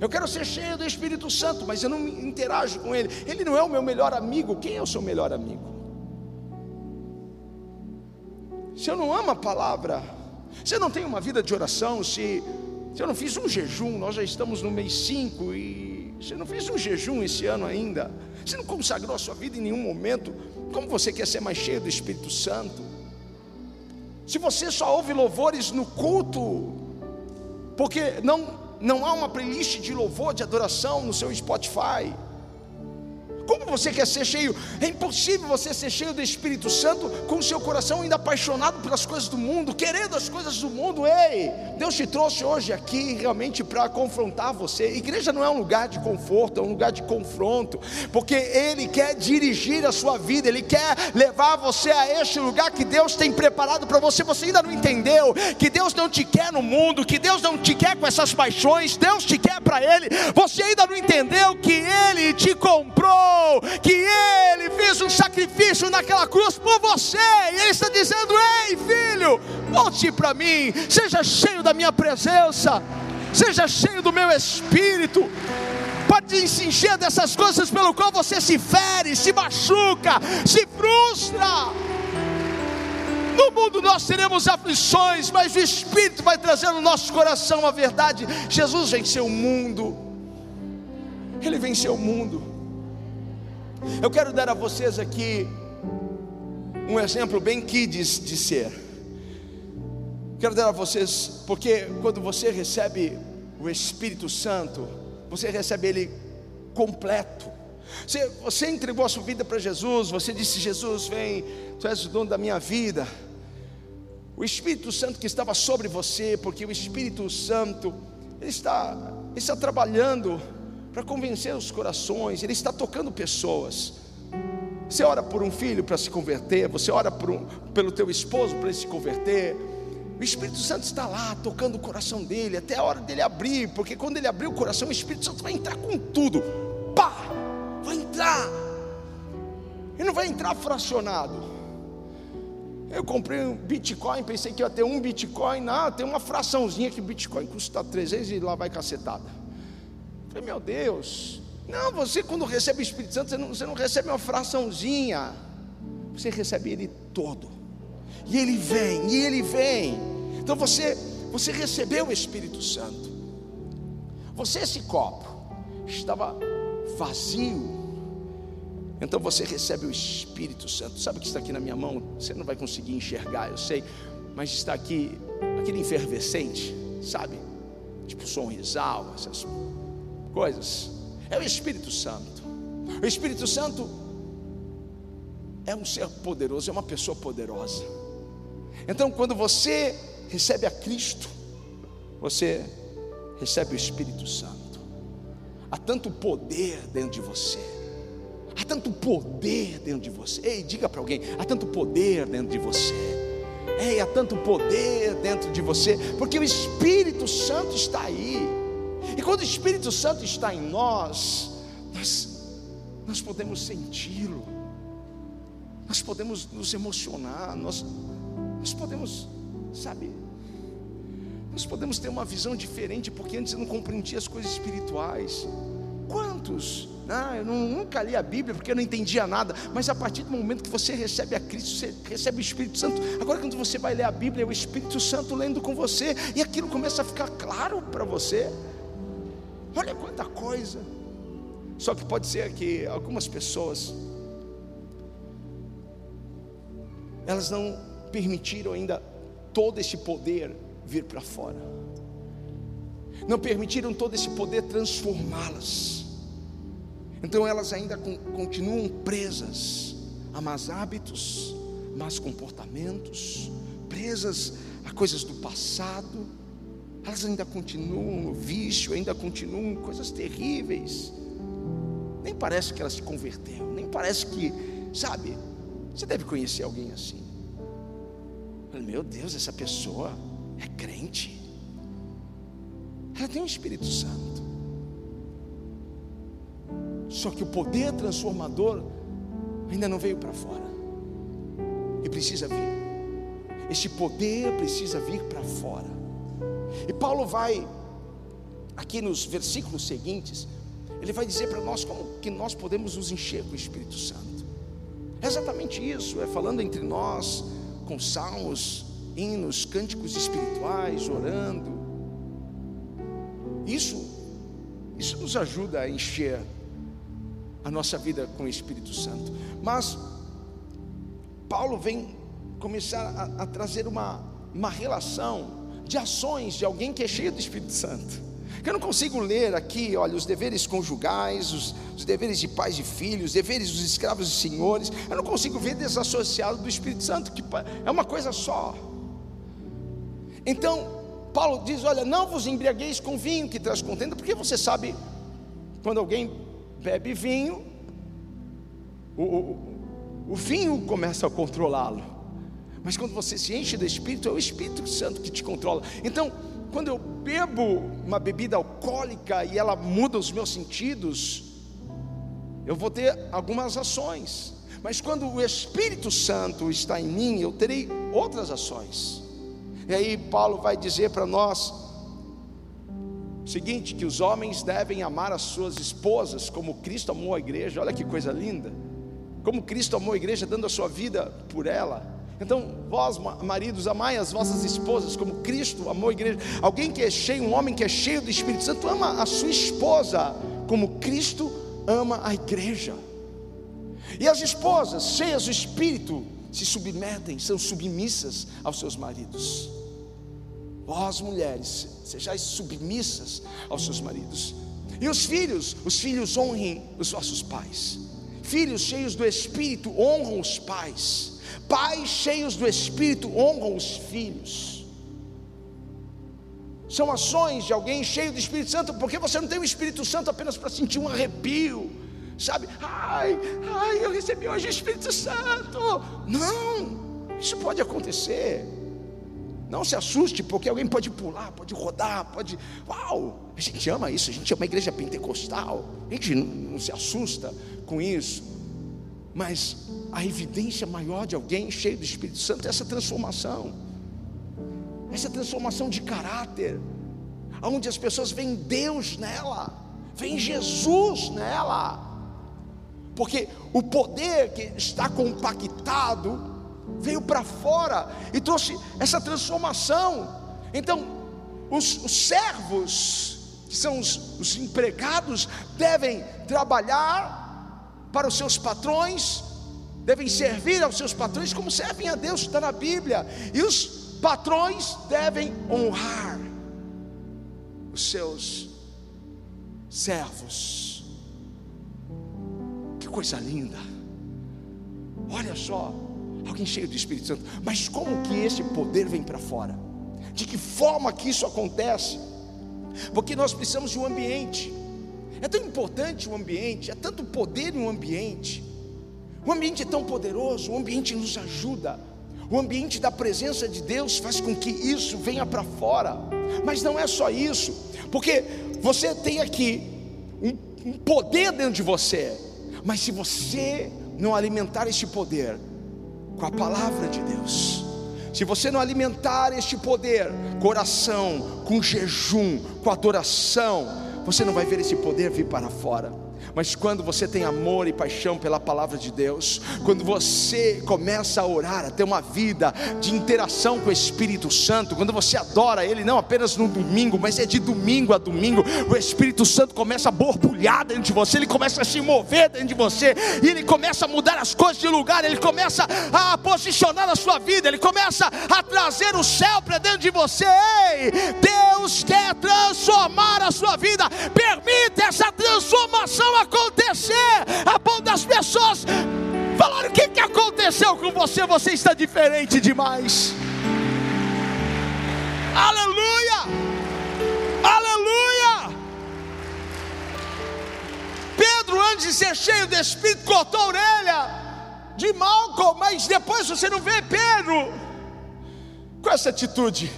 Eu quero ser cheio do Espírito Santo, mas eu não interajo com Ele. Ele não é o meu melhor amigo. Quem é o seu melhor amigo? Se eu não amo a palavra, se eu não tenho uma vida de oração, se, se eu não fiz um jejum, nós já estamos no mês 5 e você não fez um jejum esse ano ainda. Você não consagrou a sua vida em nenhum momento. Como você quer ser mais cheio do Espírito Santo? Se você só ouve louvores no culto, porque não, não há uma playlist de louvor, de adoração no seu Spotify. Como você quer ser cheio? É impossível você ser cheio do Espírito Santo com o seu coração ainda apaixonado pelas coisas do mundo, querendo as coisas do mundo. Ei, Deus te trouxe hoje aqui realmente para confrontar você. Igreja não é um lugar de conforto, é um lugar de confronto, porque Ele quer dirigir a sua vida, Ele quer levar você a este lugar que Deus tem preparado para você. Você ainda não entendeu que Deus não te quer no mundo, que Deus não te quer com essas paixões, Deus te quer para Ele. Você ainda não entendeu que Ele te comprou que Ele fez um sacrifício naquela cruz por você, e Ele está dizendo: Ei, filho, volte para mim, seja cheio da minha presença, seja cheio do meu espírito. Pode se encher dessas coisas pelo qual você se fere, se machuca, se frustra. No mundo nós teremos aflições, mas o Espírito vai trazer no nosso coração a verdade. Jesus venceu o mundo. Ele venceu o mundo. Eu quero dar a vocês aqui um exemplo bem kids de ser. Quero dar a vocês, porque quando você recebe o Espírito Santo, você recebe ele completo. Você, você entregou a sua vida para Jesus, você disse: Jesus, vem, tu és o dono da minha vida. O Espírito Santo que estava sobre você, porque o Espírito Santo, ele está, ele está trabalhando para convencer os corações, ele está tocando pessoas. Você ora por um filho para se converter, você ora um, pelo teu esposo para ele se converter. O Espírito Santo está lá tocando o coração dele até a hora dele abrir, porque quando ele abrir o coração, o Espírito Santo vai entrar com tudo. Pá! Vai entrar. Ele não vai entrar fracionado. Eu comprei um Bitcoin, pensei que ia ter um Bitcoin, não, tem uma fraçãozinha que Bitcoin custa 300 e lá vai cacetada. Falei, meu Deus, não, você quando recebe o Espírito Santo, você não, você não recebe uma fraçãozinha, você recebe ele todo. E ele vem, e ele vem. Então você, você recebeu o Espírito Santo. Você esse copo estava vazio. Então você recebe o Espírito Santo. Sabe o que está aqui na minha mão? Você não vai conseguir enxergar, eu sei, mas está aqui aquele efervescente, sabe? Tipo sorrisal, essas coisas. É o Espírito Santo. O Espírito Santo é um ser poderoso, é uma pessoa poderosa. Então, quando você recebe a Cristo, você recebe o Espírito Santo. Há tanto poder dentro de você. Há tanto poder dentro de você. Ei, diga para alguém: há tanto poder dentro de você. Ei, há tanto poder dentro de você, porque o Espírito Santo está aí. E quando o Espírito Santo está em nós, nós, nós podemos senti-lo, nós podemos nos emocionar, nós, nós podemos, sabe, nós podemos ter uma visão diferente, porque antes eu não compreendia as coisas espirituais. Quantos? Ah, eu nunca li a Bíblia porque eu não entendia nada, mas a partir do momento que você recebe a Cristo, você recebe o Espírito Santo. Agora, quando você vai ler a Bíblia, é o Espírito Santo lendo com você, e aquilo começa a ficar claro para você. Olha quanta coisa. Só que pode ser que algumas pessoas elas não permitiram ainda todo esse poder vir para fora. Não permitiram todo esse poder transformá-las. Então elas ainda continuam presas a más hábitos, más comportamentos, presas a coisas do passado elas ainda continuam no vício, ainda continuam coisas terríveis. Nem parece que ela se converteu, nem parece que, sabe, você deve conhecer alguém assim. Meu Deus, essa pessoa é crente. Ela tem o um Espírito Santo. Só que o poder transformador ainda não veio para fora. E precisa vir. Esse poder precisa vir para fora. E Paulo vai, aqui nos versículos seguintes, ele vai dizer para nós como que nós podemos nos encher com o Espírito Santo. É exatamente isso, é falando entre nós, com salmos, hinos, cânticos espirituais, orando. Isso, isso nos ajuda a encher a nossa vida com o Espírito Santo. Mas Paulo vem começar a, a trazer uma, uma relação de ações de alguém que é cheio do Espírito Santo. Eu não consigo ler aqui, olha, os deveres conjugais, os, os deveres de pais e filhos, os deveres dos escravos e senhores. Eu não consigo ver desassociado do Espírito Santo, que é uma coisa só. Então, Paulo diz: Olha, não vos embriagueis com vinho que traz contenda, porque você sabe, quando alguém bebe vinho, o, o, o vinho começa a controlá-lo. Mas quando você se enche do Espírito, é o Espírito Santo que te controla. Então, quando eu bebo uma bebida alcoólica e ela muda os meus sentidos, eu vou ter algumas ações. Mas quando o Espírito Santo está em mim, eu terei outras ações. E aí Paulo vai dizer para nós o seguinte, que os homens devem amar as suas esposas como Cristo amou a igreja. Olha que coisa linda. Como Cristo amou a igreja dando a sua vida por ela. Então, vós, maridos, amai as vossas esposas como Cristo amou a igreja. Alguém que é cheio, um homem que é cheio do Espírito Santo, ama a sua esposa como Cristo ama a igreja. E as esposas, cheias do Espírito, se submetem, são submissas aos seus maridos. Vós, mulheres, sejais submissas aos seus maridos. E os filhos, os filhos honrem os vossos pais. Filhos cheios do Espírito honram os pais. Pais cheios do Espírito honram os filhos. São ações de alguém cheio do Espírito Santo, porque você não tem o Espírito Santo apenas para sentir um arrepio, sabe? Ai, ai, eu recebi hoje o Espírito Santo. Não, isso pode acontecer. Não se assuste, porque alguém pode pular, pode rodar, pode. Uau! A gente ama isso, a gente ama a igreja pentecostal. A gente não, não se assusta com isso. Mas a evidência maior de alguém cheio do Espírito Santo é essa transformação. Essa transformação de caráter, onde as pessoas veem Deus nela, veem Jesus nela. Porque o poder que está compactado veio para fora e trouxe essa transformação. Então, os, os servos, que são os, os empregados, devem trabalhar para os seus patrões, devem servir aos seus patrões como servem a Deus, está na Bíblia, e os patrões devem honrar os seus servos. Que coisa linda! Olha só, alguém cheio do Espírito Santo. Mas como que esse poder vem para fora? De que forma que isso acontece? Porque nós precisamos de um ambiente. É tão importante o ambiente, é tanto poder um ambiente. O ambiente é tão poderoso, o ambiente nos ajuda. O ambiente da presença de Deus faz com que isso venha para fora. Mas não é só isso, porque você tem aqui um, um poder dentro de você. Mas se você não alimentar esse poder, com a palavra de Deus. Se você não alimentar este poder, coração, com jejum, com adoração, você não vai ver esse poder vir para fora. Mas quando você tem amor e paixão pela palavra de Deus, quando você começa a orar, a ter uma vida de interação com o Espírito Santo, quando você adora Ele, não apenas no domingo, mas é de domingo a domingo, o Espírito Santo começa a borbulhar dentro de você, ele começa a se mover dentro de você, e ele começa a mudar as coisas de lugar, ele começa a posicionar a sua vida, ele começa a trazer o céu para dentro de você. Ei, Deus quer transformar a sua vida, permita essa transformação acontecer a ponto das pessoas falarem: o que, que aconteceu com você? Você está diferente demais. Aleluia! Aleluia! Pedro, antes de ser cheio do Espírito, cortou a orelha de Malcolm, mas depois você não vê Pedro com essa atitude,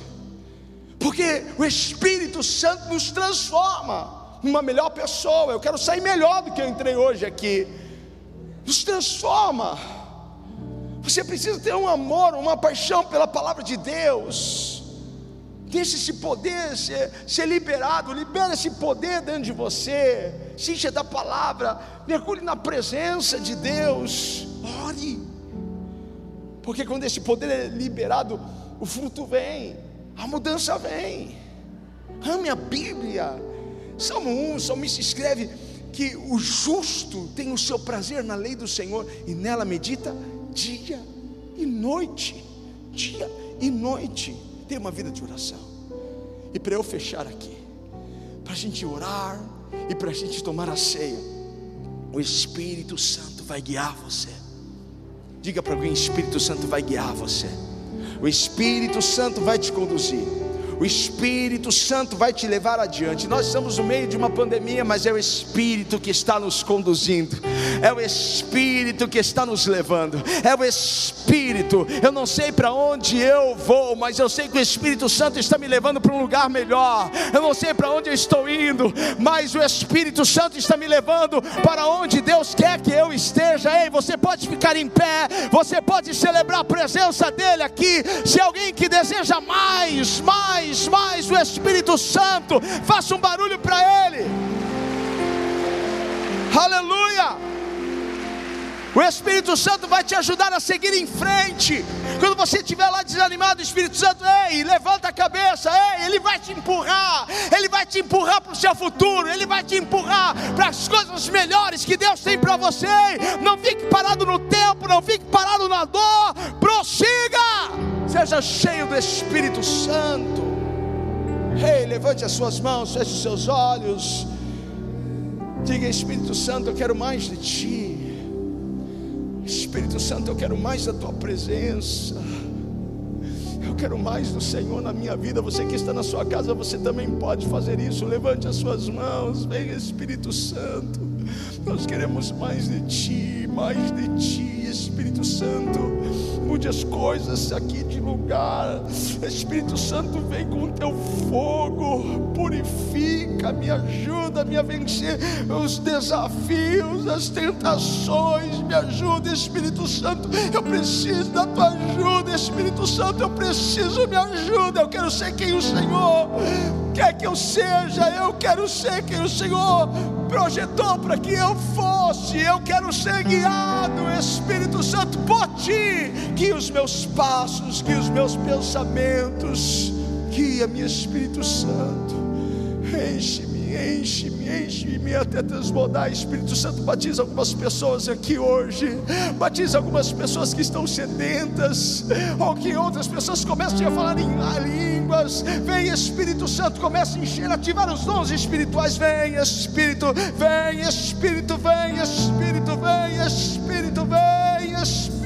porque o Espírito Santo nos transforma uma melhor pessoa. Eu quero sair melhor do que eu entrei hoje aqui. Nos transforma. Você precisa ter um amor, uma paixão pela palavra de Deus. Deixe esse poder ser, ser liberado, libera esse poder dentro de você. Se da palavra, mergulhe na presença de Deus. Ore. Porque quando esse poder é liberado, o fruto vem, a mudança vem. Ame a Bíblia, Salmo 1, o salmista escreve que o justo tem o seu prazer na lei do Senhor e nela medita dia e noite. Dia e noite. Tem uma vida de oração. E para eu fechar aqui, para a gente orar e para a gente tomar a ceia, o Espírito Santo vai guiar você. Diga para alguém: Espírito Santo vai guiar você. O Espírito Santo vai te conduzir o Espírito Santo vai te levar adiante. Nós estamos no meio de uma pandemia, mas é o Espírito que está nos conduzindo, é o Espírito que está nos levando, é o Espírito. Eu não sei para onde eu vou, mas eu sei que o Espírito Santo está me levando para um lugar melhor. Eu não sei para onde eu estou indo, mas o Espírito Santo está me levando para onde Deus quer que eu esteja. Ei, você pode ficar em pé, você pode celebrar a presença dEle aqui. Se alguém que deseja mais, mais mais, mais o Espírito Santo. Faça um barulho para Ele. Aleluia! O Espírito Santo vai te ajudar a seguir em frente. Quando você estiver lá desanimado, o Espírito Santo, ei, levanta a cabeça, ei, ele vai te empurrar, ele vai te empurrar para o seu futuro, ele vai te empurrar para as coisas melhores que Deus tem para você. Não fique parado no tempo, não fique parado na dor, seja cheio do Espírito Santo. Ei, levante as suas mãos, feche os seus olhos. Diga, Espírito Santo, eu quero mais de Ti. Espírito Santo, eu quero mais da Tua presença. Eu quero mais do Senhor na minha vida. Você que está na sua casa, você também pode fazer isso. Levante as suas mãos. Venha, Espírito Santo. Nós queremos mais de Ti, mais de Ti, Espírito Santo mude as coisas aqui de lugar. Espírito Santo, vem com o teu fogo, purifica, me ajuda, me a vencer os desafios, as tentações. Me ajuda, Espírito Santo. Eu preciso da tua ajuda, Espírito Santo. Eu preciso, me ajuda. Eu quero ser quem o Senhor quer que eu seja. Eu quero ser quem o Senhor projetou para que eu fosse. Eu quero ser guiado, Espírito Santo, por ti. Que os meus passos, que os meus pensamentos, guia-me, Espírito Santo. Enche-me, enche-me, enche-me até transbordar. Espírito Santo, batiza algumas pessoas aqui hoje. Batiza algumas pessoas que estão sedentas. Ou que outras pessoas comecem a falar em línguas. Vem, Espírito Santo, comece a encher, ativar os dons espirituais. Vem, Espírito, vem, Espírito, vem, Espírito, vem, Espírito, vem.